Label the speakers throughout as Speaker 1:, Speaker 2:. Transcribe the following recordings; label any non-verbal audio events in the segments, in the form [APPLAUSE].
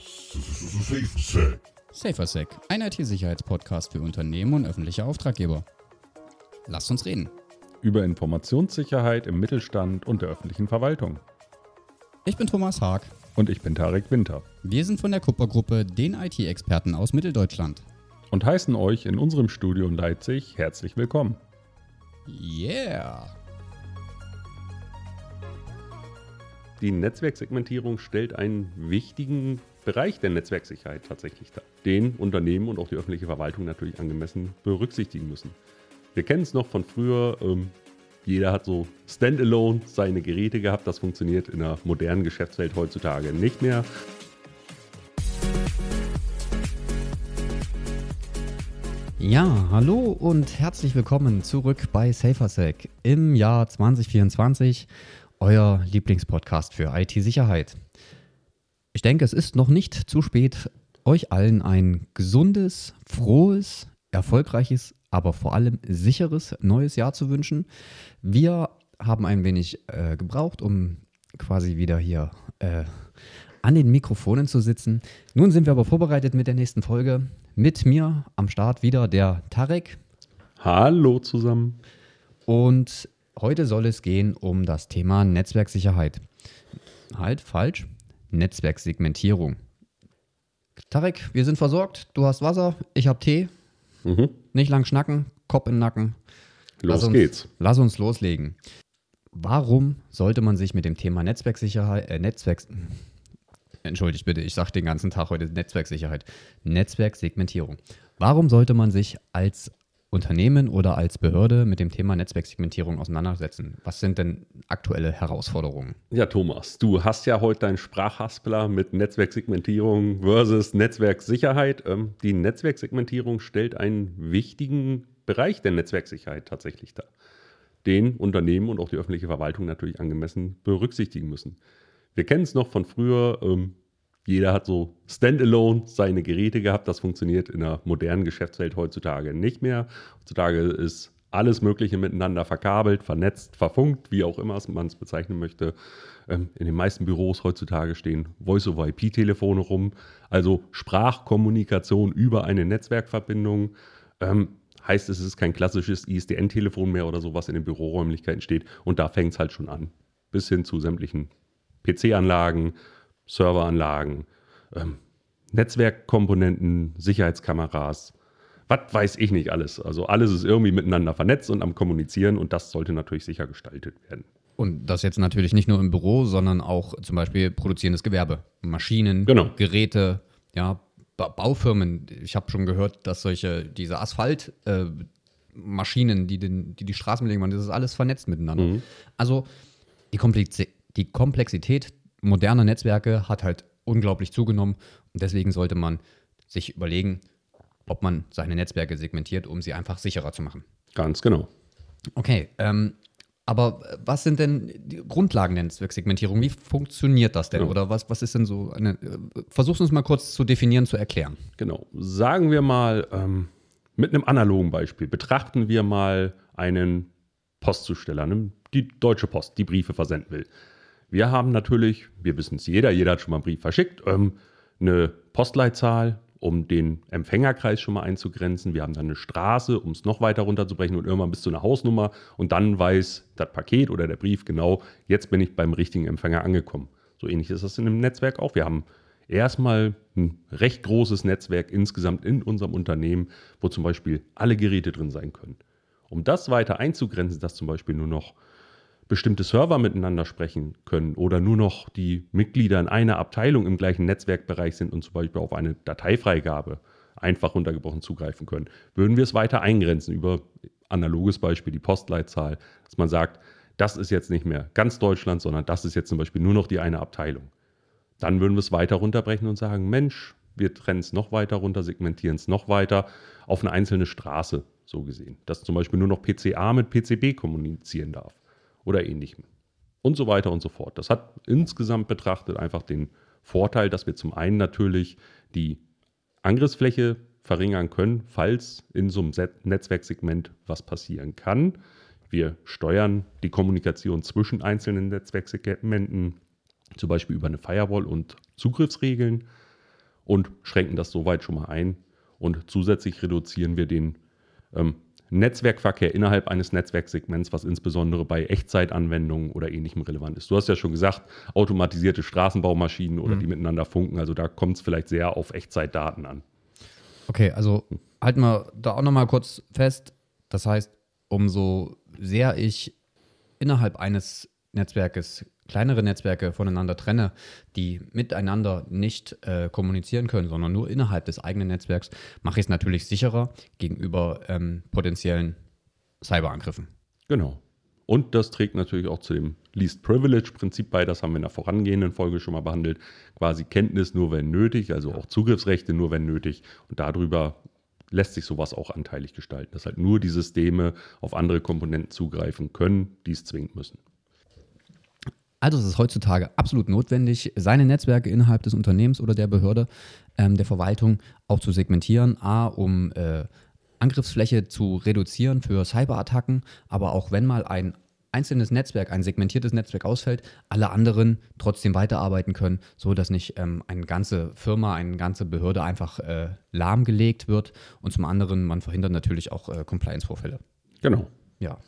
Speaker 1: SafeSec.
Speaker 2: SaferSec, ein IT-Sicherheitspodcast für Unternehmen und öffentliche Auftraggeber. Lasst uns reden.
Speaker 3: über Informationssicherheit im Mittelstand und der öffentlichen Verwaltung.
Speaker 2: Ich bin Thomas Haag.
Speaker 3: Und ich bin Tarek Winter
Speaker 2: Wir sind von der Kuppergruppe, den IT-Experten aus Mitteldeutschland.
Speaker 3: und heißen euch in unserem Studio in Leipzig herzlich willkommen.
Speaker 2: Yeah!
Speaker 4: Die Netzwerksegmentierung stellt einen wichtigen Bereich der Netzwerksicherheit tatsächlich dar, den Unternehmen und auch die öffentliche Verwaltung natürlich angemessen berücksichtigen müssen. Wir kennen es noch von früher, ähm, jeder hat so standalone seine Geräte gehabt, das funktioniert in der modernen Geschäftswelt heutzutage nicht mehr.
Speaker 2: Ja, hallo und herzlich willkommen zurück bei SaferSec im Jahr 2024, euer Lieblingspodcast für IT-Sicherheit. Ich denke, es ist noch nicht zu spät, euch allen ein gesundes, frohes, erfolgreiches, aber vor allem sicheres neues Jahr zu wünschen. Wir haben ein wenig äh, gebraucht, um quasi wieder hier äh, an den Mikrofonen zu sitzen. Nun sind wir aber vorbereitet mit der nächsten Folge. Mit mir am Start wieder der Tarek.
Speaker 4: Hallo zusammen.
Speaker 2: Und heute soll es gehen um das Thema Netzwerksicherheit. Halt, falsch. Netzwerksegmentierung. Tarek, wir sind versorgt. Du hast Wasser, ich habe Tee.
Speaker 4: Mhm.
Speaker 2: Nicht lang schnacken, Kopf in den Nacken.
Speaker 4: Los
Speaker 2: uns,
Speaker 4: geht's.
Speaker 2: Lass uns loslegen. Warum sollte man sich mit dem Thema Netzwerksicherheit, äh, Netzwerks, entschuldigt bitte, ich sage den ganzen Tag heute Netzwerksicherheit, Netzwerksegmentierung. Warum sollte man sich als Unternehmen oder als Behörde mit dem Thema Netzwerksegmentierung auseinandersetzen? Was sind denn aktuelle Herausforderungen?
Speaker 4: Ja, Thomas, du hast ja heute deinen Sprachhaspler mit Netzwerksegmentierung versus Netzwerksicherheit. Ähm, die Netzwerksegmentierung stellt einen wichtigen Bereich der Netzwerksicherheit tatsächlich dar, den Unternehmen und auch die öffentliche Verwaltung natürlich angemessen berücksichtigen müssen. Wir kennen es noch von früher, ähm, jeder hat so standalone seine Geräte gehabt. Das funktioniert in der modernen Geschäftswelt heutzutage nicht mehr. Heutzutage ist alles Mögliche miteinander verkabelt, vernetzt, verfunkt, wie auch immer man es bezeichnen möchte. Ähm, in den meisten Büros heutzutage stehen Voice-over-IP-Telefone rum, also Sprachkommunikation über eine Netzwerkverbindung. Ähm, heißt, es ist kein klassisches ISDN-Telefon mehr oder so, was in den Büroräumlichkeiten steht. Und da fängt es halt schon an. Bis hin zu sämtlichen PC-Anlagen, Serveranlagen, ähm, Netzwerkkomponenten, Sicherheitskameras, was weiß ich nicht alles. Also alles ist irgendwie miteinander vernetzt und am Kommunizieren und das sollte natürlich sicher gestaltet werden.
Speaker 2: Und das jetzt natürlich nicht nur im Büro, sondern auch zum Beispiel produzierendes Gewerbe. Maschinen,
Speaker 4: Genau.
Speaker 2: Geräte, ja, ba Baufirmen. Ich habe schon gehört, dass solche, diese Asphaltmaschinen, äh, die, den, die die Straßen belegen, das ist alles vernetzt miteinander. Also die, Komplexi die Komplexität moderner Netzwerke hat halt unglaublich zugenommen und deswegen sollte man sich überlegen, ob man seine Netzwerke segmentiert, um sie einfach sicherer zu machen.
Speaker 4: Ganz genau.
Speaker 2: Okay, ähm, aber was sind denn die Grundlagen der Netzwerksegmentierung? Wie funktioniert das denn?
Speaker 4: Ja.
Speaker 2: Oder was, was ist denn so eine. Äh, versuch's uns mal kurz zu definieren, zu erklären.
Speaker 4: Genau. Sagen wir mal, ähm, mit einem analogen Beispiel, betrachten wir mal einen Postzusteller, ne, die Deutsche Post, die Briefe versenden will. Wir haben natürlich, wir wissen es jeder, jeder hat schon mal einen Brief verschickt, ähm, eine Postleitzahl, um den Empfängerkreis schon mal einzugrenzen. Wir haben dann eine Straße, um es noch weiter runterzubrechen und irgendwann bis zu einer Hausnummer. Und dann weiß das Paket oder der Brief genau, jetzt bin ich beim richtigen Empfänger angekommen. So ähnlich ist das in einem Netzwerk auch. Wir haben erstmal ein recht großes Netzwerk insgesamt in unserem Unternehmen, wo zum Beispiel alle Geräte drin sein können. Um das weiter einzugrenzen, dass zum Beispiel nur noch bestimmte Server miteinander sprechen können oder nur noch die Mitglieder in einer Abteilung im gleichen Netzwerkbereich sind und zum Beispiel auf eine Dateifreigabe einfach runtergebrochen zugreifen können, würden wir es weiter eingrenzen über analoges Beispiel die Postleitzahl, dass man sagt, das ist jetzt nicht mehr ganz Deutschland, sondern das ist jetzt zum Beispiel nur noch die eine Abteilung. Dann würden wir es weiter runterbrechen und sagen, Mensch, wir trennen es noch weiter runter, segmentieren es noch weiter auf eine einzelne Straße, so gesehen. Dass zum Beispiel nur noch PCA mit PCB kommunizieren darf oder ähnlichem. Und so weiter und so fort. Das hat insgesamt betrachtet einfach den Vorteil, dass wir zum einen natürlich die Angriffsfläche verringern können, falls in so einem Netzwerksegment was passieren kann. Wir steuern die Kommunikation zwischen einzelnen Netzwerksegmenten, zum Beispiel über eine Firewall und Zugriffsregeln. und schränken das soweit schon mal ein. Und zusätzlich reduzieren wir den ähm, Netzwerkverkehr innerhalb eines Netzwerksegments, was insbesondere bei Echtzeitanwendungen oder ähnlichem relevant ist. Du hast ja schon gesagt, automatisierte Straßenbaumaschinen oder mhm. die miteinander funken. Also da kommt es vielleicht sehr auf Echtzeitdaten an.
Speaker 2: Okay, also halten wir da auch nochmal kurz fest. Das heißt, umso sehr ich innerhalb eines Netzwerkes kleinere Netzwerke voneinander trenne, die miteinander nicht äh, kommunizieren können, sondern nur innerhalb des eigenen Netzwerks, mache ich es natürlich sicherer gegenüber ähm, potenziellen Cyberangriffen.
Speaker 4: Genau. Und das trägt natürlich auch zu dem Least Privilege-Prinzip bei. Das haben wir in der vorangehenden Folge schon mal behandelt. Quasi Kenntnis nur, wenn nötig, also auch Zugriffsrechte nur, wenn nötig. Und darüber lässt sich sowas auch anteilig gestalten, dass halt nur die Systeme auf andere Komponenten zugreifen können, die es zwingend müssen.
Speaker 2: Also es ist heutzutage absolut notwendig, seine Netzwerke innerhalb des Unternehmens oder der Behörde, ähm, der Verwaltung auch zu segmentieren. A, um äh, Angriffsfläche zu reduzieren für Cyberattacken, aber auch wenn mal ein einzelnes Netzwerk, ein segmentiertes Netzwerk ausfällt, alle anderen trotzdem weiterarbeiten können, so dass nicht ähm, eine ganze Firma, eine ganze Behörde einfach äh, lahmgelegt wird und zum anderen man verhindert natürlich auch äh, Compliance-Vorfälle.
Speaker 4: Genau.
Speaker 2: Ja.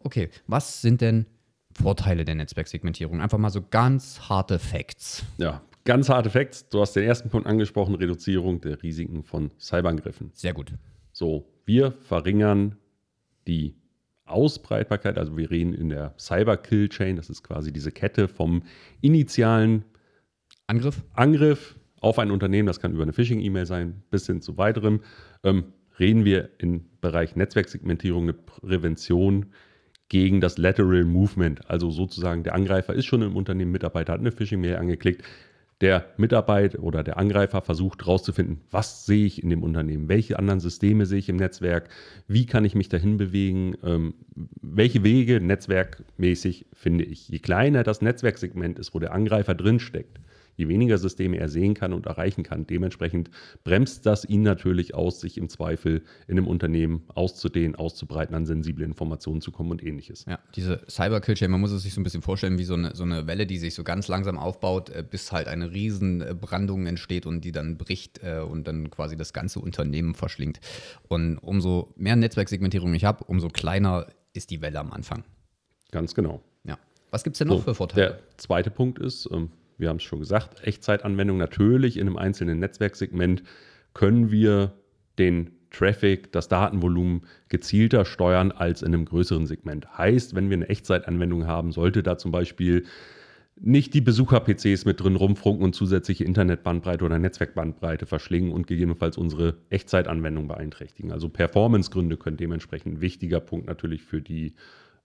Speaker 2: Okay, was sind denn Vorteile der Netzwerksegmentierung? Einfach mal so ganz harte Facts.
Speaker 4: Ja, ganz harte Facts. Du hast den ersten Punkt angesprochen, Reduzierung der Risiken von Cyberangriffen.
Speaker 2: Sehr gut.
Speaker 4: So, wir verringern die Ausbreitbarkeit, also wir reden in der Cyber-Kill-Chain, das ist quasi diese Kette vom initialen
Speaker 2: Angriff,
Speaker 4: Angriff auf ein Unternehmen, das kann über eine Phishing-E-Mail sein, bis hin zu weiterem, ähm, reden wir im Bereich Netzwerksegmentierung eine Prävention gegen das Lateral Movement. Also sozusagen der Angreifer ist schon im Unternehmen, Mitarbeiter hat eine Phishing-Mail angeklickt. Der Mitarbeiter oder der Angreifer versucht herauszufinden, was sehe ich in dem Unternehmen, welche anderen Systeme sehe ich im Netzwerk, wie kann ich mich dahin bewegen, ähm, welche Wege netzwerkmäßig finde ich. Je kleiner das Netzwerksegment ist, wo der Angreifer drinsteckt, je weniger Systeme er sehen kann und erreichen kann. Dementsprechend bremst das ihn natürlich aus, sich im Zweifel in einem Unternehmen auszudehnen, auszubreiten, an sensible Informationen zu kommen und ähnliches.
Speaker 2: Ja, diese Cyber-Killchain, man muss es sich so ein bisschen vorstellen wie so eine, so eine Welle, die sich so ganz langsam aufbaut, äh, bis halt eine riesen äh, entsteht und die dann bricht äh, und dann quasi das ganze Unternehmen verschlingt. Und umso mehr Netzwerksegmentierung ich habe, umso kleiner ist die Welle am Anfang.
Speaker 4: Ganz genau.
Speaker 2: Ja. Was gibt es denn noch so, für Vorteile?
Speaker 4: Der zweite Punkt ist, ähm, wir haben es schon gesagt, Echtzeitanwendung natürlich in einem einzelnen Netzwerksegment können wir den Traffic, das Datenvolumen gezielter steuern als in einem größeren Segment. Heißt, wenn wir eine Echtzeitanwendung haben, sollte da zum Beispiel nicht die Besucher-PCs mit drin rumfunken und zusätzliche Internetbandbreite oder Netzwerkbandbreite verschlingen und gegebenenfalls unsere Echtzeitanwendung beeinträchtigen. Also Performance-Gründe können dementsprechend ein wichtiger Punkt natürlich für die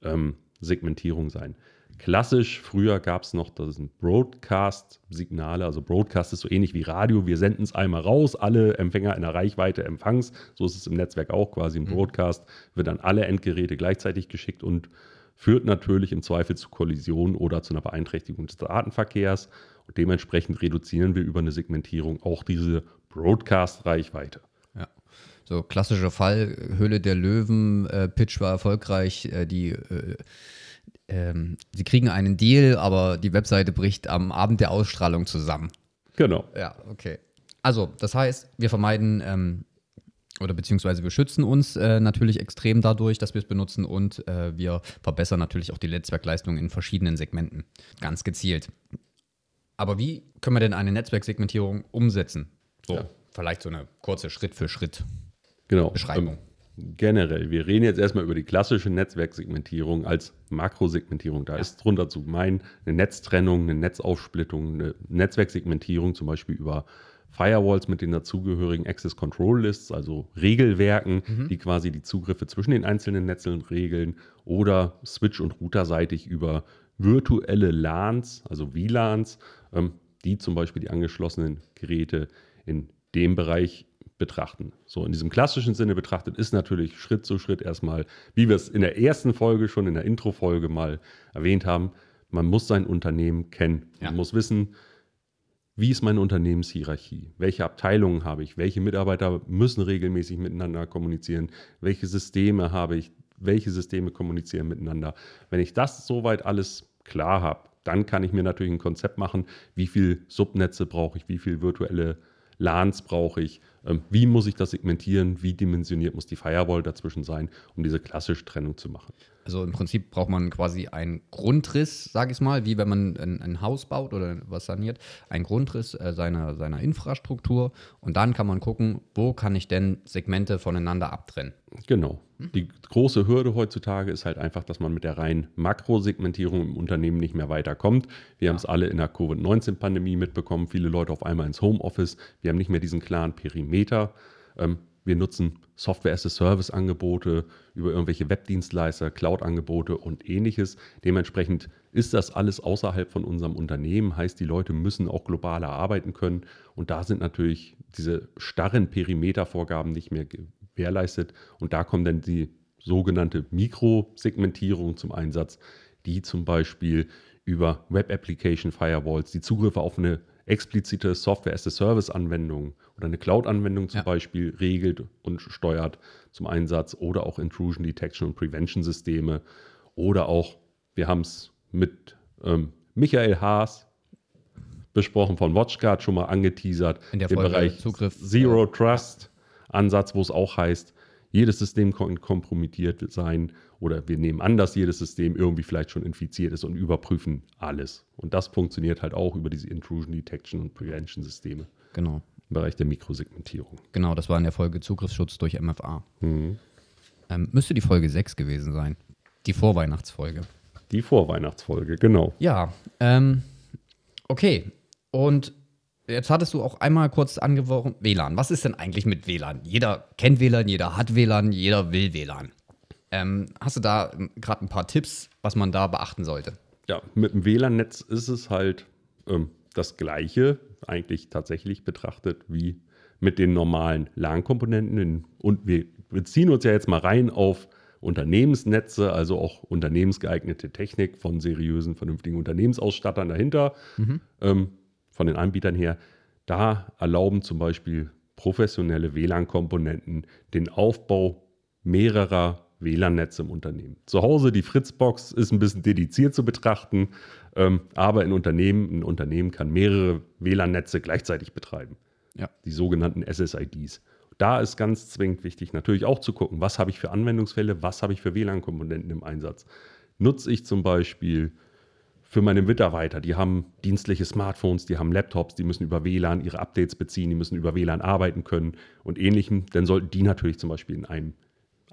Speaker 4: ähm, Segmentierung sein. Klassisch, früher gab es noch, das sind Broadcast-Signale. Also Broadcast ist so ähnlich wie Radio. Wir senden es einmal raus, alle Empfänger in der Reichweite empfangs. So ist es im Netzwerk auch quasi. Im mhm. Broadcast wird an alle Endgeräte gleichzeitig geschickt und führt natürlich im Zweifel zu Kollisionen oder zu einer Beeinträchtigung des Datenverkehrs. Und dementsprechend reduzieren wir über eine Segmentierung auch diese Broadcast-Reichweite.
Speaker 2: Ja. So klassischer Fall, Höhle der Löwen, äh, Pitch war erfolgreich, äh, die äh, ähm, sie kriegen einen Deal, aber die Webseite bricht am Abend der Ausstrahlung zusammen.
Speaker 4: Genau.
Speaker 2: Ja, okay. Also, das heißt, wir vermeiden ähm, oder beziehungsweise wir schützen uns äh, natürlich extrem dadurch, dass wir es benutzen und äh, wir verbessern natürlich auch die Netzwerkleistung in verschiedenen Segmenten. Ganz gezielt. Aber wie können wir denn eine Netzwerksegmentierung umsetzen? So, ja. vielleicht so eine kurze Schritt-für-Schritt
Speaker 4: genau.
Speaker 2: Beschreibung.
Speaker 4: Ähm, generell, wir reden jetzt erstmal über die klassische Netzwerksegmentierung als Makrosegmentierung. Da ja. ist drunter zu meinen eine Netztrennung, eine Netzaufsplittung, eine Netzwerksegmentierung, zum Beispiel über Firewalls mit den dazugehörigen Access Control Lists, also Regelwerken, mhm. die quasi die Zugriffe zwischen den einzelnen Netzen regeln, oder Switch- und Routerseitig über virtuelle LANs, also WLANs, ähm, die zum Beispiel die angeschlossenen Geräte in dem Bereich betrachten. So in diesem klassischen Sinne betrachtet ist natürlich Schritt zu Schritt erstmal, wie wir es in der ersten Folge schon in der Intro-Folge mal erwähnt haben, man muss sein Unternehmen kennen. Ja. Man muss wissen, wie ist meine Unternehmenshierarchie? Welche Abteilungen habe ich? Welche Mitarbeiter müssen regelmäßig miteinander kommunizieren? Welche Systeme habe ich? Welche Systeme kommunizieren miteinander? Wenn ich das soweit alles klar habe, dann kann ich mir natürlich ein Konzept machen, wie viele Subnetze brauche ich, wie viele virtuelle LANs brauche ich, wie muss ich das segmentieren, wie dimensioniert muss die Firewall dazwischen sein, um diese klassische Trennung zu machen.
Speaker 2: Also im Prinzip braucht man quasi einen Grundriss, sage ich mal, wie wenn man ein, ein, Haus baut oder was saniert, einen Grundriss äh, seiner, seiner Infrastruktur und dann kann man gucken, wo kann ich denn Segmente voneinander abtrennen.
Speaker 4: Genau. Die große Hürde heutzutage ist halt einfach, dass man mit der reinen Makrosegmentierung im Unternehmen nicht mehr weiterkommt. Wir ja. haben es alle in der Covid-19-Pandemie mitbekommen, viele Leute auf einmal ins Homeoffice. Wir haben nicht mehr diesen klaren Perimeter. Ähm, wir nutzen Software-as-a-Service-Angebote über irgendwelche Webdienstleister, Cloud-Angebote und ähnliches. Dementsprechend ist das alles außerhalb von unserem Unternehmen, heißt, die Leute müssen auch globaler arbeiten können. Und da sind natürlich diese starren Perimetervorgaben nicht mehr gewährleistet. Und da kommt dann die sogenannte Mikrosegmentierung zum Einsatz, die zum Beispiel über Web Application Firewalls die Zugriffe auf eine explizite Software-as-a-Service-Anwendung oder eine Cloud-Anwendung zum ja. Beispiel regelt und steuert zum Einsatz oder auch Intrusion Detection und Prevention Systeme oder auch, wir haben es mit ähm, Michael Haas besprochen von WatchGuard schon mal angeteasert,
Speaker 2: in der Folge Bereich
Speaker 4: Zugriff Zero Trust Ansatz, wo es auch heißt, jedes System kann kompromittiert sein oder wir nehmen an, dass jedes System irgendwie vielleicht schon infiziert ist und überprüfen alles. Und das funktioniert halt auch über diese Intrusion Detection und Prevention Systeme.
Speaker 2: Genau.
Speaker 4: Im Bereich der Mikrosegmentierung.
Speaker 2: Genau, das war in der Folge Zugriffsschutz durch MFA. Mhm. Ähm, müsste die Folge 6 gewesen sein. Die Vorweihnachtsfolge.
Speaker 4: Die Vorweihnachtsfolge, genau.
Speaker 2: Ja, ähm, okay. Und Jetzt hattest du auch einmal kurz angeworfen, WLAN. Was ist denn eigentlich mit WLAN? Jeder kennt WLAN, jeder hat WLAN, jeder will WLAN. Ähm, hast du da ähm, gerade ein paar Tipps, was man da beachten sollte?
Speaker 4: Ja, mit dem WLAN-Netz ist es halt ähm, das Gleiche, eigentlich tatsächlich betrachtet, wie mit den normalen LAN-Komponenten. Und wir beziehen uns ja jetzt mal rein auf Unternehmensnetze, also auch unternehmensgeeignete Technik von seriösen, vernünftigen Unternehmensausstattern dahinter. Mhm. Ähm, von den Anbietern her, da erlauben zum Beispiel professionelle WLAN-Komponenten den Aufbau mehrerer WLAN-Netze im Unternehmen. Zu Hause die Fritzbox ist ein bisschen dediziert zu betrachten, ähm, aber in Unternehmen, ein Unternehmen kann mehrere WLAN-Netze gleichzeitig betreiben. Ja. Die sogenannten SSIDs. Da ist ganz zwingend wichtig, natürlich auch zu gucken, was habe ich für Anwendungsfälle, was habe ich für WLAN-Komponenten im Einsatz. Nutze ich zum Beispiel für meine Mitarbeiter. Die haben dienstliche Smartphones, die haben Laptops, die müssen über WLAN ihre Updates beziehen, die müssen über WLAN arbeiten können und ähnlichem. Dann sollten die natürlich zum Beispiel in einem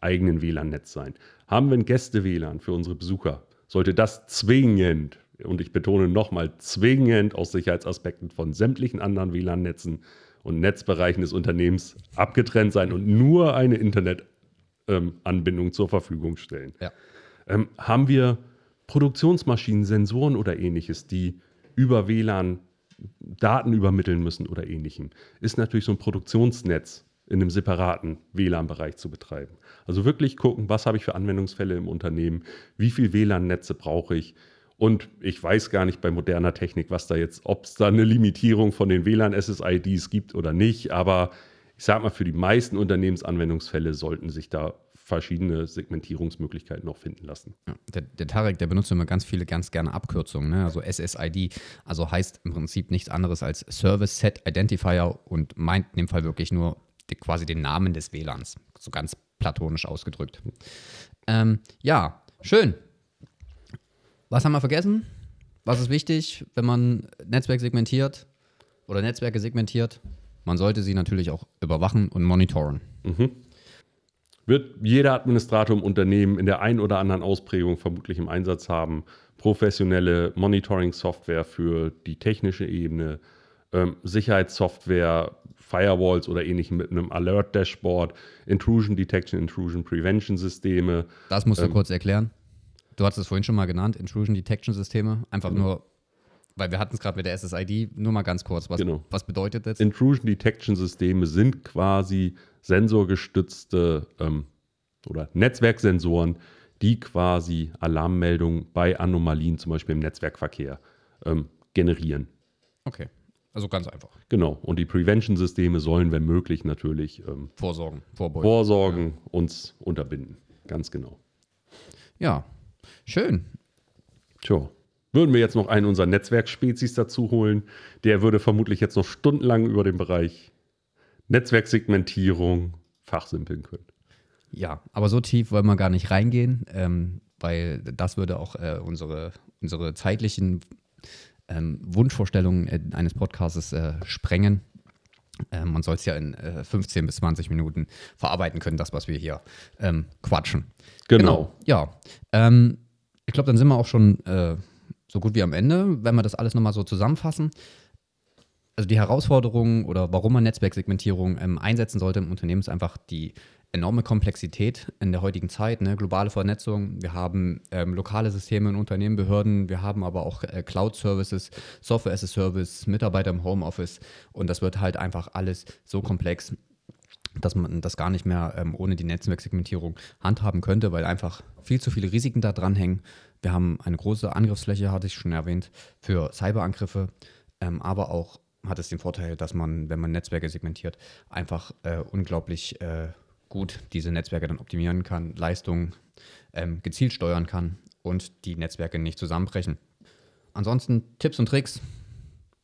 Speaker 4: eigenen WLAN-Netz sein. Haben wir ein Gäste-WLAN für unsere Besucher, sollte das zwingend, und ich betone nochmal, zwingend aus Sicherheitsaspekten von sämtlichen anderen WLAN-Netzen und Netzbereichen des Unternehmens abgetrennt sein und nur eine Internetanbindung ähm, zur Verfügung stellen. Ja. Ähm, haben wir Produktionsmaschinen, Sensoren oder ähnliches, die über WLAN Daten übermitteln müssen oder ähnlichem, ist natürlich so ein Produktionsnetz in einem separaten WLAN-Bereich zu betreiben. Also wirklich gucken, was habe ich für Anwendungsfälle im Unternehmen, wie viele WLAN-Netze brauche ich. Und ich weiß gar nicht bei moderner Technik, was da jetzt, ob es da eine Limitierung von den WLAN-SSIDs gibt oder nicht. Aber ich sage mal, für die meisten Unternehmensanwendungsfälle sollten sich da verschiedene Segmentierungsmöglichkeiten noch finden lassen.
Speaker 2: Ja, der, der, Tarek, der benutzt immer ganz viele, ganz gerne Abkürzungen, ne? also SSID, also heißt im Prinzip nichts anderes als Service Set Identifier und meint in dem Fall wirklich nur die, quasi den Namen des WLANs, so ganz platonisch ausgedrückt. Ähm, ja, schön. Was haben wir vergessen? Was ist wichtig, wenn man Netzwerk segmentiert oder Netzwerke segmentiert? Man sollte sie natürlich auch überwachen und monitoren. Mhm
Speaker 4: wird jeder Administrator im Unternehmen in der einen oder anderen Ausprägung vermutlich im Einsatz haben. Professionelle Monitoring-Software für die technische Ebene, ähm, Sicherheitssoftware, Firewalls oder ähnlichem mit einem Alert-Dashboard, Intrusion Detection, Intrusion Prevention Systeme.
Speaker 2: Das musst du ähm, kurz erklären. Du hattest es vorhin schon mal genannt, Intrusion Detection Systeme. Einfach genau. nur, weil wir hatten es gerade mit der SSID. Nur mal ganz kurz, was, genau. was bedeutet das?
Speaker 4: Intrusion Detection Systeme sind quasi sensorgestützte ähm, oder Netzwerksensoren, die quasi Alarmmeldungen bei Anomalien, zum Beispiel im Netzwerkverkehr, ähm, generieren.
Speaker 2: Okay. Also ganz einfach.
Speaker 4: Genau. Und die Prevention-Systeme sollen, wenn möglich, natürlich
Speaker 2: ähm, vorsorgen, vorbeugen.
Speaker 4: vorsorgen, ja. uns unterbinden. Ganz genau.
Speaker 2: Ja, schön.
Speaker 4: Tja. Würden wir jetzt noch einen unserer Netzwerkspezies dazu holen, der würde vermutlich jetzt noch stundenlang über den Bereich Netzwerksegmentierung fachsimpeln können.
Speaker 2: Ja, aber so tief wollen wir gar nicht reingehen, ähm, weil das würde auch äh, unsere, unsere zeitlichen ähm, Wunschvorstellungen äh, eines Podcasts äh, sprengen. Ähm, man soll es ja in äh, 15 bis 20 Minuten verarbeiten können, das, was wir hier ähm, quatschen.
Speaker 4: Genau.
Speaker 2: Ja. Ähm, ich glaube, dann sind wir auch schon äh, so gut wie am Ende, wenn wir das alles nochmal so zusammenfassen. Also die Herausforderungen oder warum man Netzwerksegmentierung ähm, einsetzen sollte im Unternehmen ist einfach die enorme Komplexität in der heutigen Zeit, ne? globale Vernetzung. Wir haben ähm, lokale Systeme in Unternehmen, Behörden, wir haben aber auch äh, Cloud-Services, Software as a Service, Mitarbeiter im Homeoffice und das wird halt einfach alles so komplex, dass man das gar nicht mehr ähm, ohne die Netzwerksegmentierung handhaben könnte, weil einfach viel zu viele Risiken da dran hängen. Wir haben eine große Angriffsfläche, hatte ich schon erwähnt, für Cyberangriffe, ähm, aber auch hat es den Vorteil, dass man, wenn man Netzwerke segmentiert, einfach äh, unglaublich äh, gut diese Netzwerke dann optimieren kann, Leistungen ähm, gezielt steuern kann und die Netzwerke nicht zusammenbrechen. Ansonsten Tipps und Tricks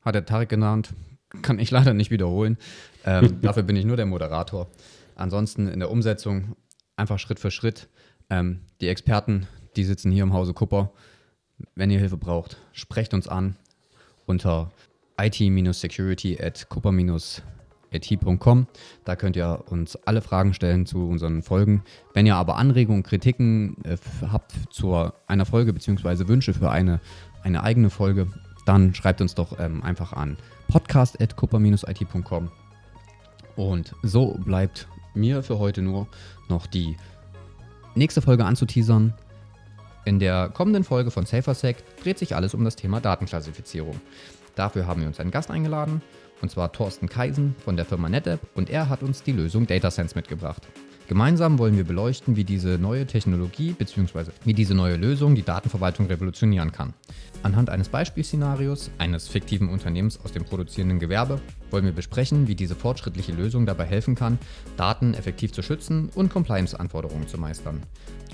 Speaker 2: hat der Tarek genannt, kann ich leider nicht wiederholen. Ähm, [LAUGHS] dafür bin ich nur der Moderator. Ansonsten in der Umsetzung einfach Schritt für Schritt. Ähm, die Experten, die sitzen hier im Hause Kupper. Wenn ihr Hilfe braucht, sprecht uns an unter it-security at kupper-it.com. Da könnt ihr uns alle Fragen stellen zu unseren Folgen. Wenn ihr aber Anregungen, Kritiken äh, habt zu einer Folge bzw. Wünsche für eine, eine eigene Folge, dann schreibt uns doch ähm, einfach an podcast.kupper-it.com. Und so bleibt mir für heute nur noch die nächste Folge anzuteasern. In der kommenden Folge von SaferSec dreht sich alles um das Thema Datenklassifizierung. Dafür haben wir uns einen Gast eingeladen, und zwar Thorsten Kaisen von der Firma NetApp, und er hat uns die Lösung DataSense mitgebracht. Gemeinsam wollen wir beleuchten, wie diese neue Technologie bzw. wie diese neue Lösung die Datenverwaltung revolutionieren kann. Anhand eines Beispielszenarios eines fiktiven Unternehmens aus dem produzierenden Gewerbe wollen wir besprechen, wie diese fortschrittliche Lösung dabei helfen kann, Daten effektiv zu schützen und Compliance-Anforderungen zu meistern.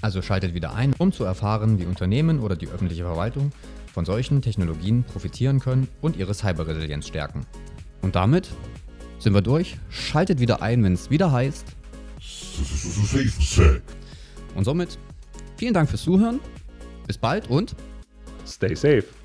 Speaker 2: Also schaltet wieder ein, um zu erfahren, wie Unternehmen oder die öffentliche Verwaltung von solchen Technologien profitieren können und ihre Cyberresilienz stärken. Und damit sind wir durch. Schaltet wieder ein, wenn es wieder heißt. Und somit vielen Dank fürs Zuhören. Bis bald und
Speaker 4: Stay safe.